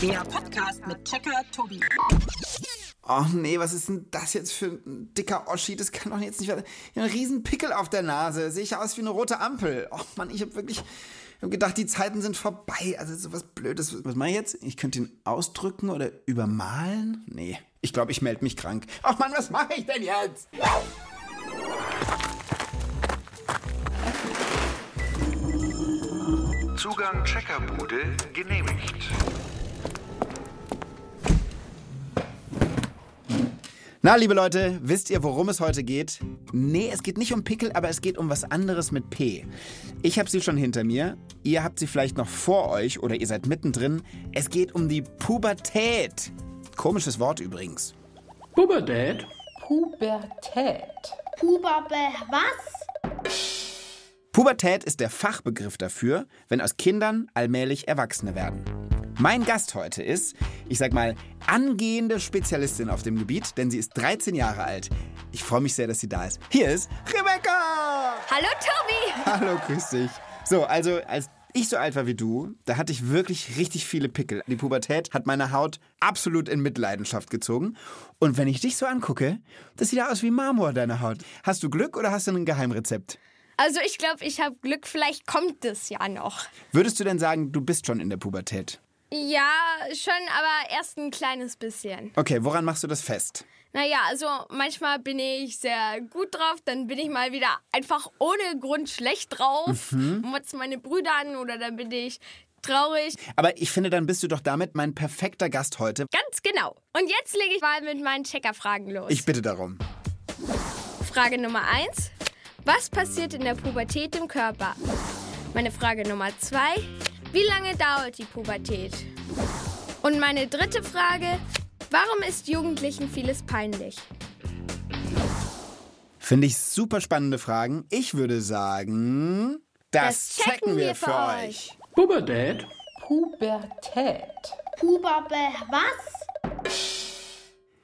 Der Podcast mit Checker Tobi. Oh nee, was ist denn das jetzt für ein dicker Oschi? Das kann doch jetzt nicht werden. Ich habe einen riesen Pickel auf der Nase. Sehe ich aus wie eine rote Ampel. Oh Mann, ich habe wirklich ich hab gedacht, die Zeiten sind vorbei. Also sowas Blödes. Was mache ich jetzt? Ich könnte ihn ausdrücken oder übermalen? Nee, ich glaube, ich melde mich krank. Oh Mann, was mache ich denn jetzt? Zugang Checkerbude genehmigt. Na, liebe Leute, wisst ihr, worum es heute geht? Nee, es geht nicht um Pickel, aber es geht um was anderes mit P. Ich habe sie schon hinter mir, ihr habt sie vielleicht noch vor euch oder ihr seid mittendrin. Es geht um die Pubertät. Komisches Wort übrigens. Pubertät? Pubertät. Puberbe was? Pubertät ist der Fachbegriff dafür, wenn aus Kindern allmählich Erwachsene werden. Mein Gast heute ist, ich sag mal, angehende Spezialistin auf dem Gebiet, denn sie ist 13 Jahre alt. Ich freue mich sehr, dass sie da ist. Hier ist Rebecca! Hallo Tobi! Hallo, grüß dich. So, also als ich so alt war wie du, da hatte ich wirklich richtig viele Pickel. Die Pubertät hat meine Haut absolut in Mitleidenschaft gezogen. Und wenn ich dich so angucke, das sieht aus wie Marmor, deine Haut. Hast du Glück oder hast du ein Geheimrezept? Also ich glaube, ich habe Glück, vielleicht kommt es ja noch. Würdest du denn sagen, du bist schon in der Pubertät? Ja, schon, aber erst ein kleines bisschen. Okay, woran machst du das fest? Naja, also manchmal bin ich sehr gut drauf, dann bin ich mal wieder einfach ohne Grund schlecht drauf, motz meine Brüder an oder dann bin ich traurig. Aber ich finde, dann bist du doch damit mein perfekter Gast heute. Ganz genau. Und jetzt lege ich mal mit meinen Checkerfragen los. Ich bitte darum. Frage Nummer 1. Was passiert in der Pubertät im Körper? Meine Frage Nummer 2. Wie lange dauert die Pubertät? Und meine dritte Frage. Warum ist Jugendlichen vieles peinlich? Finde ich super spannende Fragen. Ich würde sagen, das, Das checken wir für euch. Pubertät? Pubertät. Puberbe was?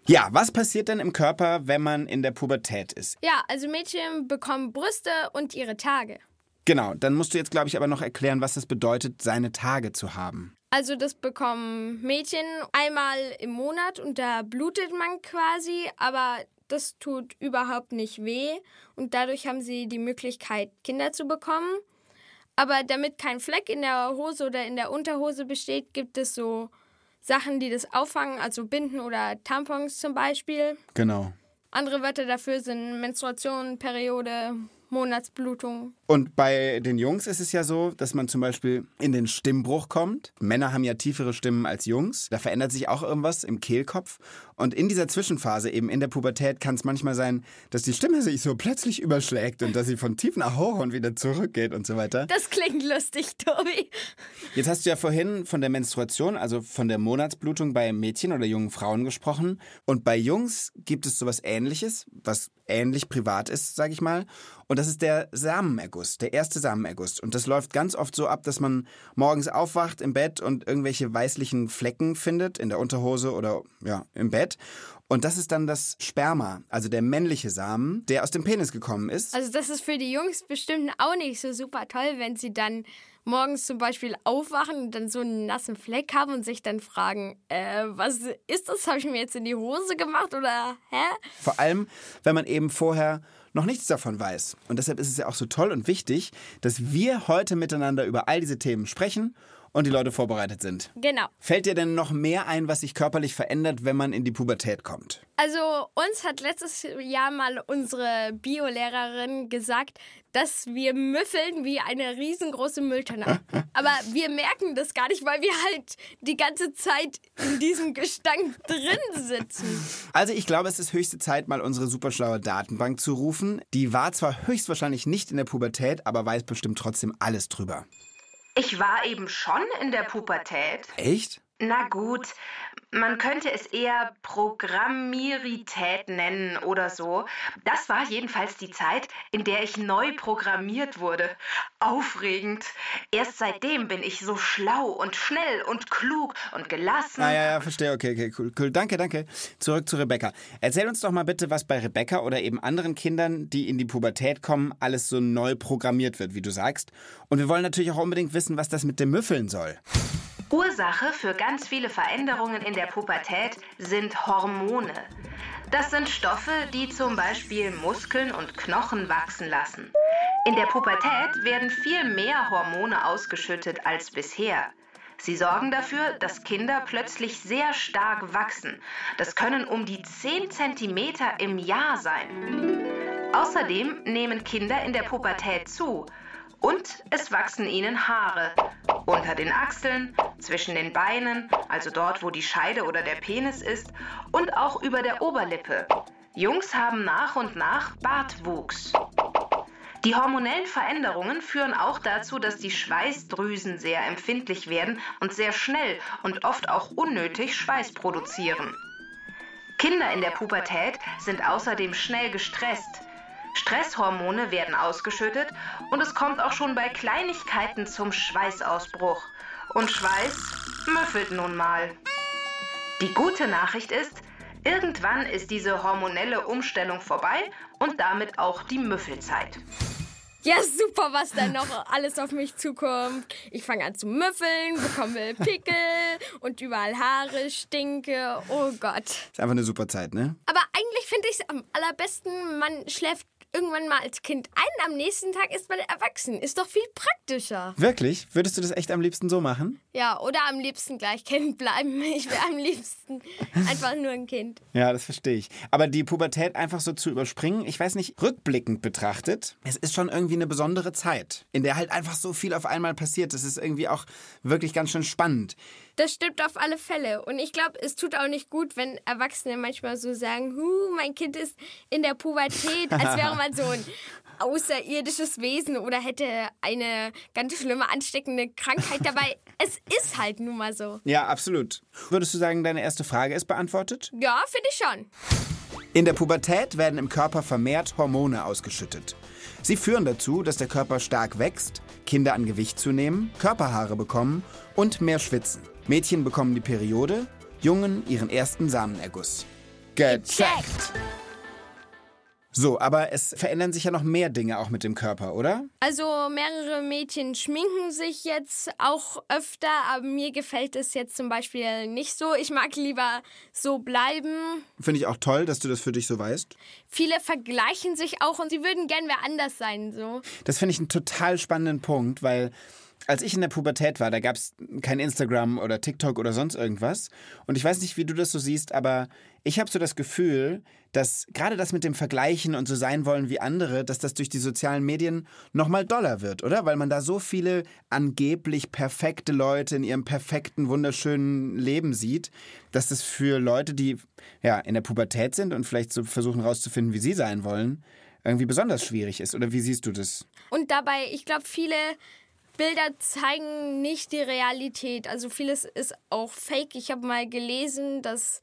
Ja, was passiert denn im Körper, wenn man in der Pubertät ist? Ja, also Mädchen bekommen Brüste und ihre Tage. Genau, dann musst du jetzt, glaube ich, aber noch erklären, was es bedeutet, seine Tage zu haben. Also das bekommen Mädchen einmal im Monat und da blutet man quasi, aber das tut überhaupt nicht weh und dadurch haben sie die Möglichkeit, Kinder zu bekommen. Aber damit kein Fleck in der Hose oder in der Unterhose besteht, gibt es so Sachen, die das auffangen, also Binden oder Tampons zum Beispiel. Genau. Andere Wörter dafür sind Menstruation, Periode, Monatsblutung. Und bei den Jungs ist es ja so, dass man zum Beispiel in den Stimmbruch kommt. Männer haben ja tiefere Stimmen als Jungs. Da verändert sich auch irgendwas im Kehlkopf. Und in dieser Zwischenphase, eben in der Pubertät, kann es manchmal sein, dass die Stimme sich so plötzlich überschlägt und dass sie von tief nach hoch und wieder zurückgeht und so weiter. Das klingt lustig, Tobi. Jetzt hast du ja vorhin von der Menstruation, also von der Monatsblutung bei Mädchen oder jungen Frauen gesprochen. Und bei Jungs gibt es sowas ähnliches, was ähnlich privat ist, sage ich mal. Und das ist der Samenerguss, der erste Samenerguss. Und das läuft ganz oft so ab, dass man morgens aufwacht im Bett und irgendwelche weißlichen Flecken findet, in der Unterhose oder ja, im Bett. Und das ist dann das Sperma, also der männliche Samen, der aus dem Penis gekommen ist. Also das ist für die Jungs bestimmt auch nicht so super toll, wenn sie dann morgens zum Beispiel aufwachen und dann so einen nassen Fleck haben und sich dann fragen, äh, was ist das? Habe ich mir jetzt in die Hose gemacht oder hä? Vor allem, wenn man eben vorher noch nichts davon weiß. Und deshalb ist es ja auch so toll und wichtig, dass wir heute miteinander über all diese Themen sprechen und die Leute vorbereitet sind. Genau. Fällt dir denn noch mehr ein, was sich körperlich verändert, wenn man in die Pubertät kommt? Also uns hat letztes Jahr mal unsere Biolehrerin gesagt, dass wir müffeln wie eine riesengroße Mülltonne. Aber wir merken das gar nicht, weil wir halt die ganze Zeit in diesem Gestank drin sitzen. Also ich glaube, es ist höchste Zeit, mal unsere superschlaue Datenbank zu rufen. Die war zwar höchstwahrscheinlich nicht in der Pubertät, aber weiß bestimmt trotzdem alles drüber. Ich war eben schon in der Pubertät. Echt? Na gut, man könnte es eher Programmierität nennen oder so. Das war jedenfalls die Zeit, in der ich neu programmiert wurde. Aufregend. Erst seitdem bin ich so schlau und schnell und klug und gelassen. Ah, ja, ja, verstehe. Okay, okay, cool, cool. Danke, danke. Zurück zu Rebecca. Erzähl uns doch mal bitte, was bei Rebecca oder eben anderen Kindern, die in die Pubertät kommen, alles so neu programmiert wird, wie du sagst. Und wir wollen natürlich auch unbedingt wissen, was das mit dem Müffeln soll. Ursache für ganz viele Veränderungen in der Pubertät sind Hormone. Das sind Stoffe, die zum Beispiel Muskeln und Knochen wachsen lassen. In der Pubertät werden viel mehr Hormone ausgeschüttet als bisher. Sie sorgen dafür, dass Kinder plötzlich sehr stark wachsen. Das können um die 10 cm im Jahr sein. Außerdem nehmen Kinder in der Pubertät zu und es wachsen ihnen Haare. Unter den Achseln, zwischen den Beinen, also dort, wo die Scheide oder der Penis ist, und auch über der Oberlippe. Jungs haben nach und nach Bartwuchs. Die hormonellen Veränderungen führen auch dazu, dass die Schweißdrüsen sehr empfindlich werden und sehr schnell und oft auch unnötig Schweiß produzieren. Kinder in der Pubertät sind außerdem schnell gestresst. Stresshormone werden ausgeschüttet und es kommt auch schon bei Kleinigkeiten zum Schweißausbruch. Und Schweiß müffelt nun mal. Die gute Nachricht ist, irgendwann ist diese hormonelle Umstellung vorbei und damit auch die Müffelzeit. Ja, super, was da noch alles auf mich zukommt. Ich fange an zu müffeln, bekomme Pickel und überall Haare, stinke. Oh Gott. Ist einfach eine super Zeit, ne? Aber eigentlich finde ich es am allerbesten, man schläft irgendwann mal als Kind ein, am nächsten Tag ist man erwachsen. Ist doch viel praktischer. Wirklich? Würdest du das echt am liebsten so machen? Ja, oder am liebsten gleich Kind bleiben. Ich wäre am liebsten einfach nur ein Kind. Ja, das verstehe ich. Aber die Pubertät einfach so zu überspringen, ich weiß nicht, rückblickend betrachtet, es ist schon irgendwie eine besondere Zeit, in der halt einfach so viel auf einmal passiert. Das ist irgendwie auch wirklich ganz schön spannend. Das stimmt auf alle Fälle. Und ich glaube, es tut auch nicht gut, wenn Erwachsene manchmal so sagen, huh, mein Kind ist in der Pubertät, als wäre man so ein außerirdisches Wesen oder hätte eine ganz schlimme ansteckende Krankheit dabei. es ist halt nun mal so. Ja, absolut. Würdest du sagen, deine erste Frage ist beantwortet? Ja, finde ich schon. In der Pubertät werden im Körper vermehrt Hormone ausgeschüttet. Sie führen dazu, dass der Körper stark wächst, Kinder an Gewicht zunehmen, Körperhaare bekommen und mehr schwitzen. Mädchen bekommen die Periode, Jungen ihren ersten Samenerguss. Gecheckt! So, aber es verändern sich ja noch mehr Dinge auch mit dem Körper, oder? Also mehrere Mädchen schminken sich jetzt auch öfter, aber mir gefällt es jetzt zum Beispiel nicht so. Ich mag lieber so bleiben. Finde ich auch toll, dass du das für dich so weißt. Viele vergleichen sich auch und sie würden gern wer anders sein, so. Das finde ich einen total spannenden Punkt, weil als ich in der Pubertät war, da gab es kein Instagram oder TikTok oder sonst irgendwas. Und ich weiß nicht, wie du das so siehst, aber ich habe so das Gefühl, dass gerade das mit dem Vergleichen und so sein wollen wie andere, dass das durch die sozialen Medien nochmal doller wird, oder? Weil man da so viele angeblich perfekte Leute in ihrem perfekten, wunderschönen Leben sieht, dass das für Leute, die ja in der Pubertät sind und vielleicht so versuchen rauszufinden, wie sie sein wollen, irgendwie besonders schwierig ist. Oder wie siehst du das? Und dabei, ich glaube, viele Bilder zeigen nicht die Realität. Also vieles ist auch fake. Ich habe mal gelesen, dass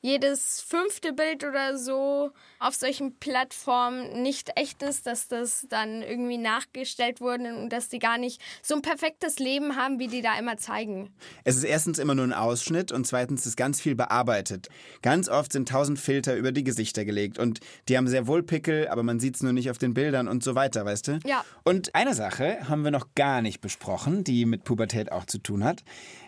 jedes fünfte Bild oder so auf solchen Plattformen nicht echt ist, dass das dann irgendwie nachgestellt wurde und dass die gar nicht so ein perfektes Leben haben, wie die da immer zeigen. Es ist erstens immer nur ein Ausschnitt und zweitens ist ganz viel bearbeitet. Ganz oft sind tausend Filter über die Gesichter gelegt und die haben sehr wohl Pickel, aber man sieht es nur nicht auf den Bildern und so weiter, weißt du? Ja. Und eine Sache haben wir noch gar nicht besprochen, die mit Pubertät auch zu tun hat.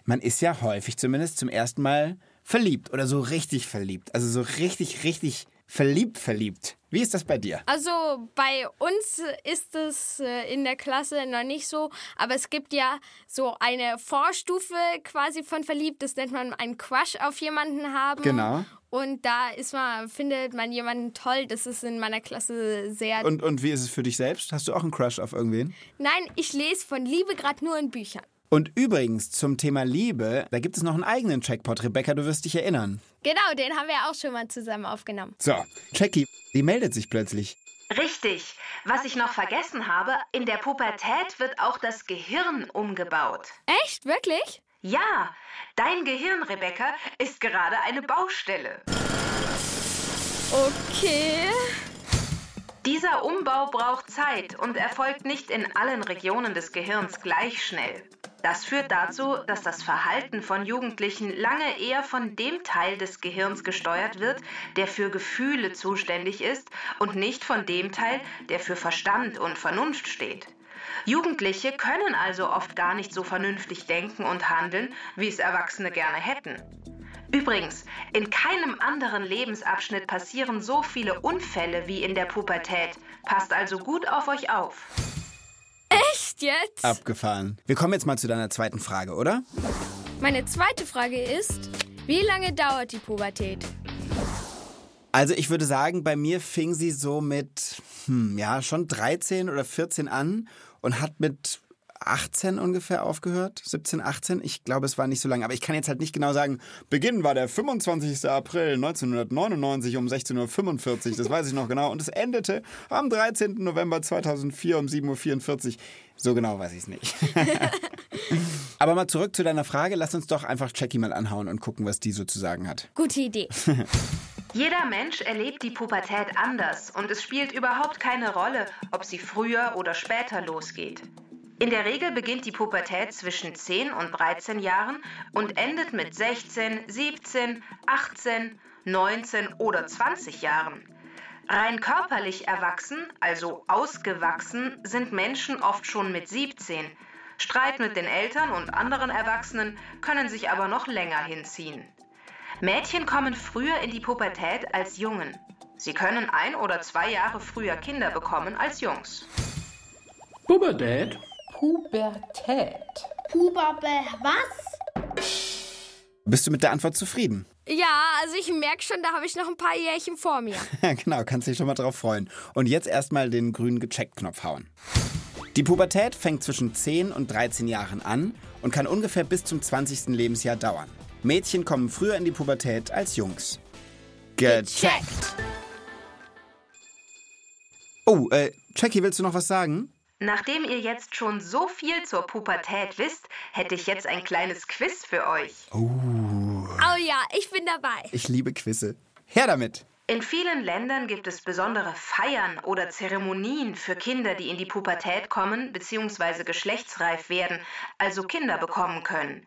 Man ist ja häufig zumindest zum ersten Mal verliebt oder so richtig verliebt. Also so richtig, richtig verliebt, verliebt. Wie ist das bei dir? Also bei uns ist es äh, in der Klasse noch nicht so, aber es gibt ja so eine Vorstufe quasi von verliebt. Das nennt man einen Crush auf jemanden haben. Genau. Und da ist man, findet man jemanden toll. Das ist in meiner Klasse sehr. Und, und wie ist es für dich selbst? Hast du auch einen Crush auf irgendwen? Nein, ich lese von Liebe gerade nur in Büchern. Und übrigens zum Thema Liebe, da gibt es noch einen eigenen Checkpot. Rebecca, du wirst dich erinnern. Genau, den haben wir auch schon mal zusammen aufgenommen. So, Jackie, die meldet sich plötzlich. Richtig. Was ich noch vergessen habe, in der Pubertät wird auch das Gehirn umgebaut. Echt? Wirklich? Ja, dein Gehirn, Rebecca, ist gerade eine Baustelle. Okay. Dieser Umbau braucht Zeit und erfolgt nicht in allen Regionen des Gehirns gleich schnell. Das führt dazu, dass das Verhalten von Jugendlichen lange eher von dem Teil des Gehirns gesteuert wird, der für Gefühle zuständig ist, und nicht von dem Teil, der für Verstand und Vernunft steht. Jugendliche können also oft gar nicht so vernünftig denken und handeln, wie es Erwachsene gerne hätten. Übrigens, in keinem anderen Lebensabschnitt passieren so viele Unfälle wie in der Pubertät. Passt also gut auf euch auf. Echt jetzt? Abgefahren. Wir kommen jetzt mal zu deiner zweiten Frage, oder? Meine zweite Frage ist, wie lange dauert die Pubertät? Also ich würde sagen, bei mir fing sie so mit, hm, ja, schon 13 oder 14 an und hat mit 18 ungefähr aufgehört, 17, 18. Ich glaube, es war nicht so lange, aber ich kann jetzt halt nicht genau sagen, Beginn war der 25. April 1999 um 16.45 Uhr, das weiß ich noch genau, und es endete am 13. November 2004 um 7.44 Uhr. So genau weiß ich es nicht. aber mal zurück zu deiner Frage, lass uns doch einfach Jackie mal anhauen und gucken, was die so zu sagen hat. Gute Idee. Jeder Mensch erlebt die Pubertät anders und es spielt überhaupt keine Rolle, ob sie früher oder später losgeht. In der Regel beginnt die Pubertät zwischen 10 und 13 Jahren und endet mit 16, 17, 18, 19 oder 20 Jahren. Rein körperlich erwachsen, also ausgewachsen, sind Menschen oft schon mit 17. Streit mit den Eltern und anderen Erwachsenen können sich aber noch länger hinziehen. Mädchen kommen früher in die Pubertät als Jungen. Sie können ein oder zwei Jahre früher Kinder bekommen als Jungs. Pubertät. Pubertät. Puberbe was? Bist du mit der Antwort zufrieden? Ja, also ich merke schon, da habe ich noch ein paar Jährchen vor mir. Ja, genau, kannst dich schon mal drauf freuen. Und jetzt erstmal den grünen Gecheckt-Knopf hauen. Die Pubertät fängt zwischen 10 und 13 Jahren an und kann ungefähr bis zum 20. Lebensjahr dauern. Mädchen kommen früher in die Pubertät als Jungs. Gecheckt! Oh, äh, Jackie, willst du noch was sagen? Nachdem ihr jetzt schon so viel zur Pubertät wisst, hätte ich jetzt ein kleines Quiz für euch. Oh ja, ich bin dabei. Ich liebe Quizze. Her damit! In vielen Ländern gibt es besondere Feiern oder Zeremonien für Kinder, die in die Pubertät kommen bzw. geschlechtsreif werden, also Kinder bekommen können.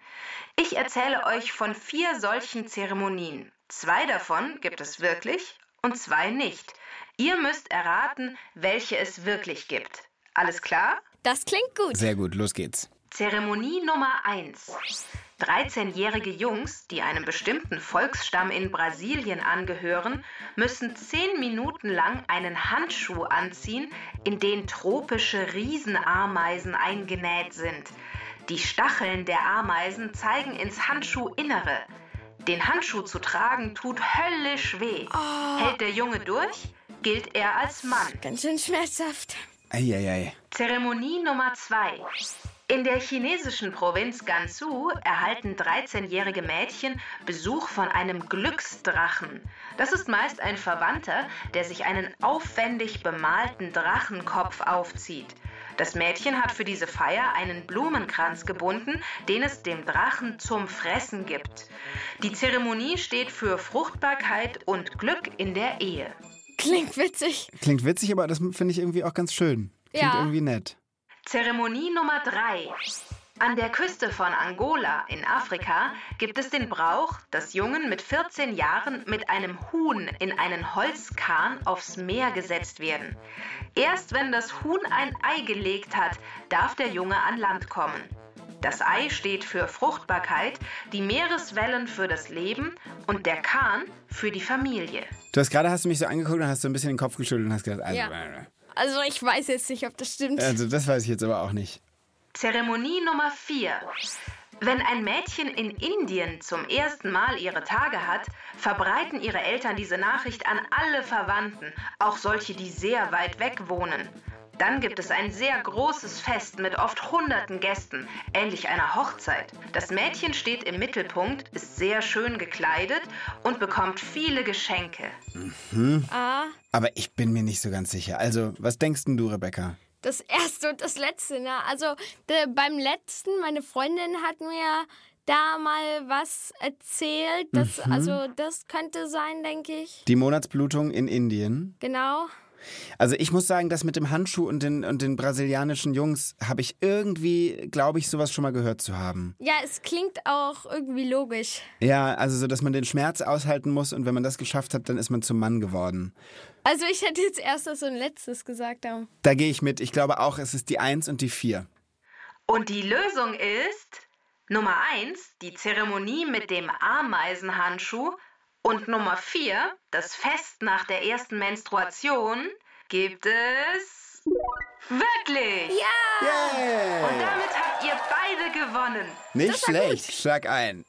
Ich erzähle euch von vier solchen Zeremonien. Zwei davon gibt es wirklich und zwei nicht. Ihr müsst erraten, welche es wirklich gibt. Alles klar? Das klingt gut. Sehr gut, los geht's. Zeremonie Nummer 1. 13-jährige Jungs, die einem bestimmten Volksstamm in Brasilien angehören, müssen 10 Minuten lang einen Handschuh anziehen, in den tropische Riesenameisen eingenäht sind. Die Stacheln der Ameisen zeigen ins Handschuhinnere. Den Handschuh zu tragen tut höllisch weh. Hält der Junge durch, gilt er als Mann. Ganz schön schmerzhaft. Eieiei. Zeremonie Nummer 2. In der chinesischen Provinz Gansu erhalten 13-jährige Mädchen Besuch von einem Glücksdrachen. Das ist meist ein Verwandter, der sich einen aufwendig bemalten Drachenkopf aufzieht. Das Mädchen hat für diese Feier einen Blumenkranz gebunden, den es dem Drachen zum Fressen gibt. Die Zeremonie steht für Fruchtbarkeit und Glück in der Ehe. Klingt witzig. Klingt witzig, aber das finde ich irgendwie auch ganz schön. Klingt Ja. irgendwie nett. Zeremonie Nummer 3. An der Küste von Angola in Afrika gibt es den Brauch, dass Jungen mit 14 Jahren mit einem Huhn in einen Holzkahn aufs Meer gesetzt werden. Erst wenn das Huhn ein Ei gelegt hat, darf der Junge an Land kommen. Das Ei steht für Fruchtbarkeit, die Meereswellen für das Leben und der Kahn für die Familie. Du hast gerade hast du mich so angeguckt und hast so ein bisschen den Kopf geschüttelt und hast gesagt, also, Ja. Also ich weiß jetzt nicht, ob das stimmt. also das weiß ich jetzt aber auch nicht. Zeremonie Nummer 4. Wenn ein Mädchen in Indien zum ersten Mal ihre Tage hat, verbreiten ihre Eltern diese Nachricht an alle Verwandten, auch solche, die sehr weit weg wohnen. Dann gibt es ein sehr großes Fest mit oft hunderten Gästen, ähnlich einer Hochzeit. Das Mädchen steht im Mittelpunkt, ist sehr schön gekleidet und bekommt viele Geschenke. Ah, Aber ich bin mir nicht so ganz sicher. Also, was denkst denn du, Rebecca? das erste und das letzte, ne? Also der, beim letzten, meine Freundin hat mir da mal was erzählt. Das, Also das könnte sein, denke ich. Die Monatsblutung in Indien. Genau. Also ich muss sagen, das mit dem Handschuh und den, und den brasilianischen Jungs habe ich irgendwie, glaube ich, sowas schon mal gehört zu haben. Ja, es klingt auch irgendwie logisch. Ja, also so, dass man den Schmerz aushalten muss und wenn man das geschafft hat, dann ist man zum Mann geworden. Also ich hätte jetzt erst das ein letztes gesagt. Aber Da gehe ich mit. Ich glaube auch, es ist die 1 und die 4. Und die Lösung ist Nummer 1, die Zeremonie mit dem Ameisenhandschuh und Nummer 4, das Fest nach der ersten Menstruation, gibt es wirklich. Yeah! Und damit habt ihr beide gewonnen. Nicht schlecht, schlag ein.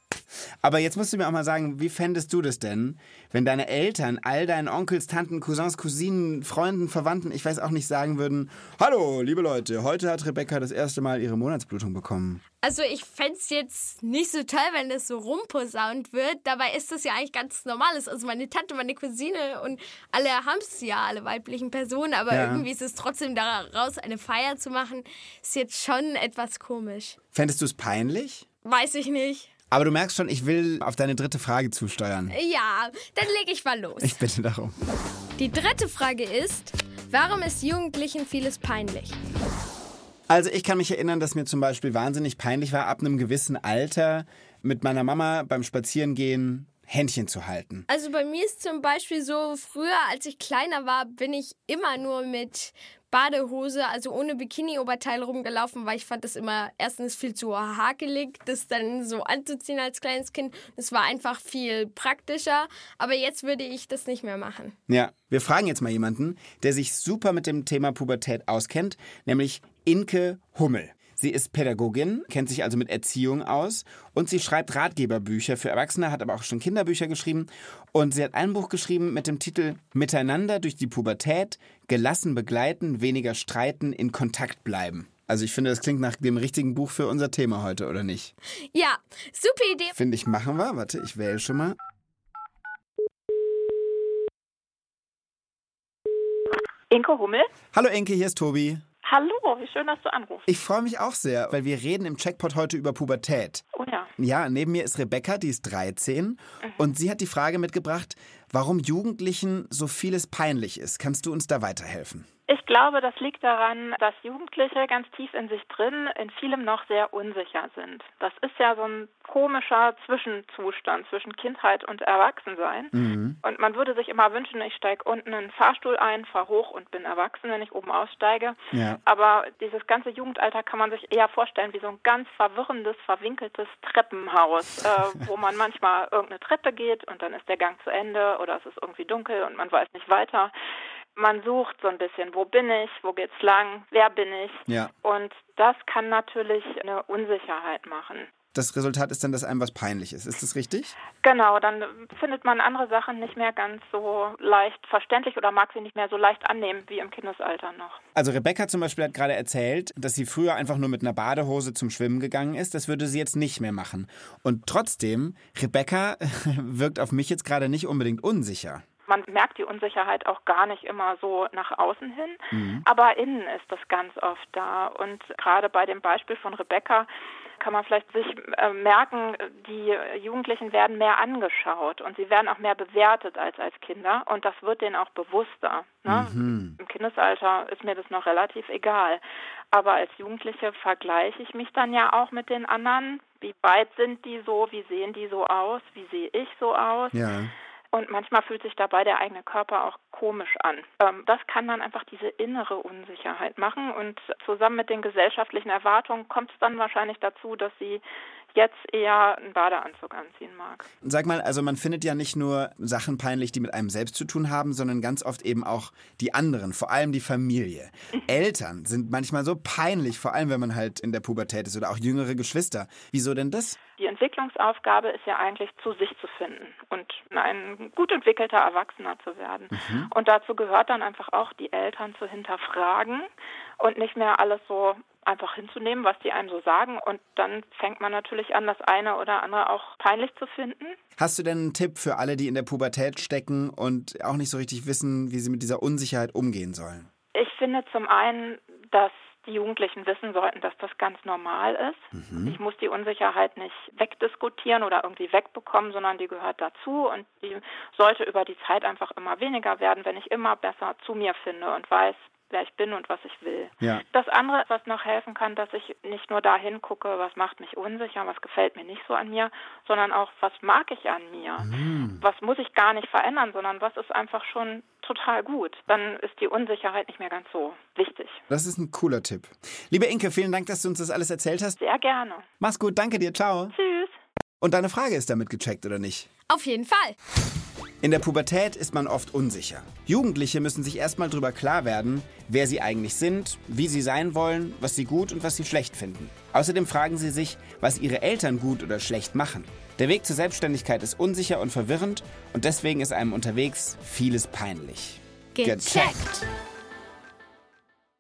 Aber jetzt musst du mir auch mal sagen, wie fändest du das denn, wenn deine Eltern all deinen Onkels, Tanten, Cousins, Cousinen, Freunden, Verwandten, ich weiß auch nicht, sagen würden, Hallo, liebe Leute, heute hat Rebecca das erste Mal ihre Monatsblutung bekommen. Also ich fände es jetzt nicht so toll, wenn das so rumposaunt wird. Dabei ist das ja eigentlich ganz normales. Also meine Tante, meine Cousine und alle haben es ja, alle weiblichen Personen. Aber Ja. irgendwie ist es trotzdem daraus eine Feier zu machen, ist jetzt schon etwas komisch. Fändest du es peinlich? Weiß ich nicht. Aber du merkst schon, ich will auf deine dritte Frage zusteuern. Ja, dann lege ich mal los. Ich bitte darum. Die dritte Frage ist, warum ist Jugendlichen vieles peinlich? Also ich kann mich erinnern, dass mir zum Beispiel wahnsinnig peinlich war, ab einem gewissen Alter mit meiner Mama beim Spazierengehen Händchen zu halten. Also bei mir ist zum Beispiel so, früher, als ich kleiner war, bin ich immer nur mit Badehose, also ohne Bikini-Oberteil rumgelaufen, weil ich fand das immer erstens viel zu hakelig, das dann so anzuziehen als kleines Kind. Das war einfach viel praktischer, aber jetzt würde ich das nicht mehr machen. Ja, wir fragen jetzt mal jemanden, der sich super mit dem Thema Pubertät auskennt, nämlich Inke Hummel. Sie ist Pädagogin, kennt sich also mit Erziehung aus und sie schreibt Ratgeberbücher für Erwachsene, hat aber auch schon Kinderbücher geschrieben und sie hat ein Buch geschrieben mit dem Titel Miteinander durch die Pubertät, gelassen begleiten, weniger streiten, in Kontakt bleiben. Also ich finde, das klingt nach dem richtigen Buch für unser Thema heute, oder nicht? Ja, super Idee. Finde ich, machen wir. Warte, ich wähle schon mal. Inke Hummel. Hallo Inke, hier ist Tobi. Hallo, wie schön, dass du anrufst. Ich freue mich auch sehr, weil wir reden im Checkpot heute über Pubertät. Oh ja. Ja, neben mir ist Rebecca, die ist 13 und sie hat die Frage mitgebracht, warum Jugendlichen so vieles peinlich ist. Kannst du uns da weiterhelfen? Ich glaube, das liegt daran, dass Jugendliche ganz tief in sich drin in vielem noch sehr unsicher sind. Das ist ja so ein komischer Zwischenzustand zwischen Kindheit und Erwachsensein. Und man würde sich immer wünschen, ich steige unten in einen Fahrstuhl ein, fahre hoch und bin erwachsen, wenn ich oben aussteige. Ja. Aber dieses ganze Jugendalter kann man sich eher vorstellen wie so ein ganz verwirrendes, verwinkeltes Treppenhaus, äh, wo man manchmal irgendeine Treppe geht und dann ist der Gang zu Ende oder es ist irgendwie dunkel und man weiß nicht weiter. Man sucht so ein bisschen, wo bin ich, wo geht's lang, wer bin ich? Ja. Und das kann natürlich eine Unsicherheit machen. Das Resultat ist dann, dass einem was peinlich ist. Ist das richtig? Genau, dann findet man andere Sachen nicht mehr ganz so leicht verständlich oder mag sie nicht mehr so leicht annehmen wie im Kindesalter noch. Also Rebecca zum Beispiel hat gerade erzählt, dass sie früher einfach nur mit einer Badehose zum Schwimmen gegangen ist. Das würde sie jetzt nicht mehr machen. Und trotzdem, Rebecca wirkt auf mich jetzt gerade nicht unbedingt unsicher. Man merkt die Unsicherheit auch gar nicht immer so nach außen hin, aber innen ist das ganz oft da. Und gerade bei dem Beispiel von Rebecca kann man vielleicht sich äh, merken, die Jugendlichen werden mehr angeschaut und sie werden auch mehr bewertet als als Kinder und das wird denen auch bewusster. Ne? Im Kindesalter ist mir das noch relativ egal. Aber als Jugendliche vergleiche ich mich dann ja auch mit den anderen. Wie weit sind die so? Wie sehen die so aus? Wie sehe ich so aus? Ja. Und manchmal fühlt sich dabei der eigene Körper auch komisch an. Ähm, das kann dann einfach diese innere Unsicherheit machen. Und zusammen mit den gesellschaftlichen Erwartungen kommt es dann wahrscheinlich dazu, dass sie jetzt eher einen Badeanzug anziehen mag. Sag mal, also man findet ja nicht nur Sachen peinlich, die mit einem selbst zu tun haben, sondern ganz oft eben auch die anderen, vor allem die Familie. Eltern sind manchmal so peinlich, vor allem wenn man halt in der Pubertät ist oder auch jüngere Geschwister. Wieso denn das? Die Entwicklungsaufgabe ist ja eigentlich, zu sich zu finden und ein gut entwickelter Erwachsener zu werden. Und dazu gehört dann einfach auch, die Eltern zu hinterfragen und nicht mehr alles so einfach hinzunehmen, was die einem so sagen. Und dann fängt man natürlich an, das eine oder andere auch peinlich zu finden. Hast du denn einen Tipp für alle, die in der Pubertät stecken und auch nicht so richtig wissen, wie sie mit dieser Unsicherheit umgehen sollen? Ich finde zum einen, dass die Jugendlichen wissen sollten, dass das ganz normal ist. Ich muss die Unsicherheit nicht wegdiskutieren oder irgendwie wegbekommen, sondern die gehört dazu und die sollte über die Zeit einfach immer weniger werden, wenn ich immer besser zu mir finde und weiß, wer ich bin und was ich will. Ja. Das andere, was noch helfen kann, dass ich nicht nur dahin gucke, was macht mich unsicher, was gefällt mir nicht so an mir, sondern auch, was mag ich an mir. Was muss ich gar nicht verändern, sondern was ist einfach schon total gut. Dann ist die Unsicherheit nicht mehr ganz so wichtig. Das ist ein cooler Tipp. Liebe Inke, vielen Dank, dass du uns das alles erzählt hast. Sehr gerne. Mach's gut, danke dir, ciao. Tschüss. Und deine Frage ist damit gecheckt, oder nicht? Auf jeden Fall. In der Pubertät ist man oft unsicher. Jugendliche müssen sich erstmal darüber klar werden, wer sie eigentlich sind, wie sie sein wollen, was sie gut und was sie schlecht finden. Außerdem fragen sie sich, was ihre Eltern gut oder schlecht machen. Der Weg zur Selbstständigkeit ist unsicher und verwirrend und deswegen ist einem unterwegs vieles peinlich. Gecheckt.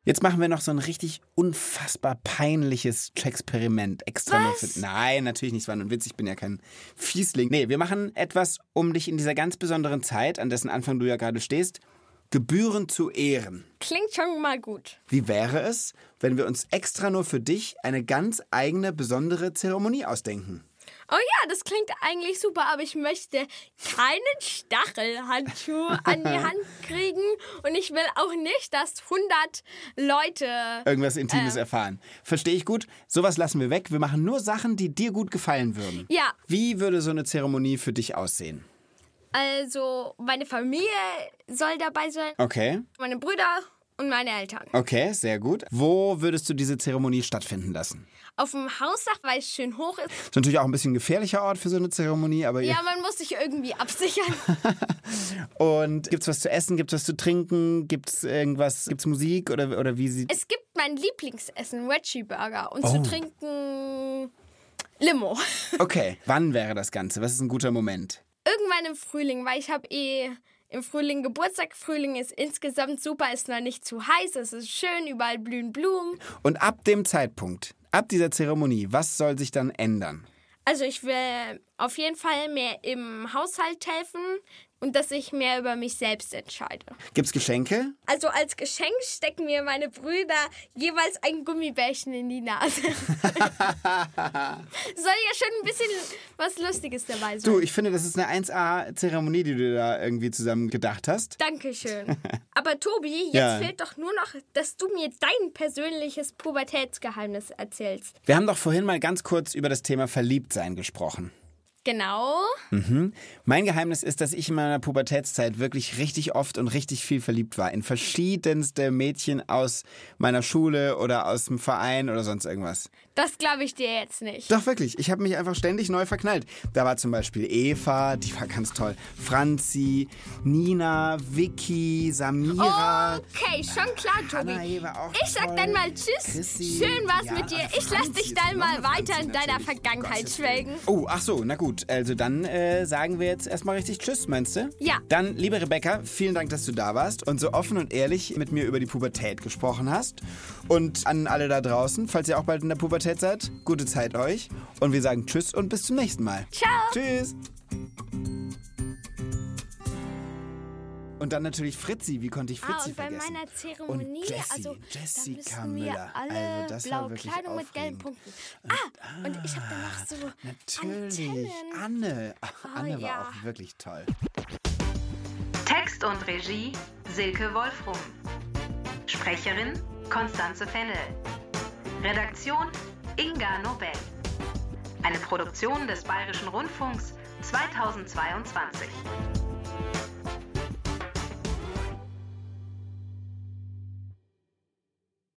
Jetzt machen wir noch so ein richtig unfassbar peinliches Experiment. Extra nur für. Nein, natürlich nicht. Es war nur ein Witz. Ich bin ja kein Fiesling. Nee, wir machen etwas, um dich in dieser ganz besonderen Zeit, an dessen Anfang du ja gerade stehst, gebührend zu ehren. Klingt schon mal gut. Wie wäre es, wenn wir uns extra nur für dich eine ganz eigene, besondere Zeremonie ausdenken? Oh ja, das klingt eigentlich super, aber ich möchte keinen Stachelhandschuh an die Hand kriegen und ich will auch nicht, dass 100 Leute Irgendwas Intimes erfahren. Verstehe ich gut. Sowas lassen wir weg. Wir machen nur Sachen, die dir gut gefallen würden. Ja, Wie würde so eine Zeremonie für dich aussehen? also meine Familie soll dabei sein, Okay. meine Brüder und meine Eltern. Okay, sehr gut. Wo würdest du diese Zeremonie stattfinden lassen? Auf dem Hausdach, weil es schön hoch ist. Ist natürlich auch ein bisschen ein gefährlicher Ort für so eine Zeremonie, aber Ja, man muss sich irgendwie absichern. Und gibt's was zu essen, gibt's was zu trinken, gibt's irgendwas, gibt's Musik oder oder wie sieht Es gibt mein Lieblingsessen, Veggie Burger. Und Oh. zu trinken Limo. Okay, wann wäre das Ganze? Was ist ein guter Moment? Irgendwann im Frühling, weil ich habe eh im Frühling Geburtstag. Frühling ist insgesamt super, ist noch nicht zu heiß, es ist schön, überall blühen Blumen. Und ab dem Zeitpunkt, ab dieser Zeremonie, was soll sich dann ändern? Also ich will auf jeden Fall mehr im Haushalt helfen und dass ich mehr über mich selbst entscheide. Gibt's Geschenke? Also als Geschenk stecken mir meine Brüder jeweils ein Gummibärchen in die Nase. Soll ja schon ein bisschen was Lustiges dabei sein. Du, ich finde, das ist eine 1A-Zeremonie, die du da irgendwie zusammen gedacht hast. Dankeschön. Aber Tobi, jetzt Ja. fehlt doch nur noch, dass du mir dein persönliches Pubertätsgeheimnis erzählst. Wir haben doch vorhin mal ganz kurz über das Thema Verliebtsein gesprochen. Genau. Mein Geheimnis ist, dass ich in meiner Pubertätszeit wirklich richtig oft und richtig viel verliebt war. In verschiedenste Mädchen aus meiner Schule oder aus dem Verein oder sonst irgendwas. Das glaube ich dir jetzt nicht. Doch, wirklich. Ich habe mich einfach ständig neu verknallt. Da war zum Beispiel Eva, die war ganz toll. Franzi, Nina, Vicky, Samira. Okay, schon klar, Tobi. Auch Ich sag toll. dann mal Tschüss. Chrissy. Schön war's Ja, mit dir. Ich lass dich dann mal eine Franzi weiter in deiner natürlich. Vergangenheit schwelgen. Oh, ach so, na gut. Also dann äh, sagen wir jetzt erstmal richtig Tschüss, meinst du? Ja. Dann, liebe Rebecca, vielen Dank, dass du da warst und so offen und ehrlich mit mir über die Pubertät gesprochen hast. Und an alle da draußen, falls ihr auch bald in der Pubertät seid, gute Zeit euch. Und wir sagen Tschüss und bis zum nächsten Mal. Ciao. Tschüss. Und dann natürlich Fritzi. Wie konnte ich Fritzi Ah, und bei vergessen? meiner Zeremonie, und Jessie, also Jessica da müssen wir Müller. alle also das war blaue wirklich Kleidung mit gelben aufregend. Punkten. Ah, und ich habe danach so Natürlich. Antennen. Anne. Ach, Oh, Anne war ja. auch wirklich toll. Text und Regie Silke Wolfrum. Sprecherin Konstanze Fennel. Redaktion Inga Nobel. Eine Produktion des Bayerischen Rundfunks 2022.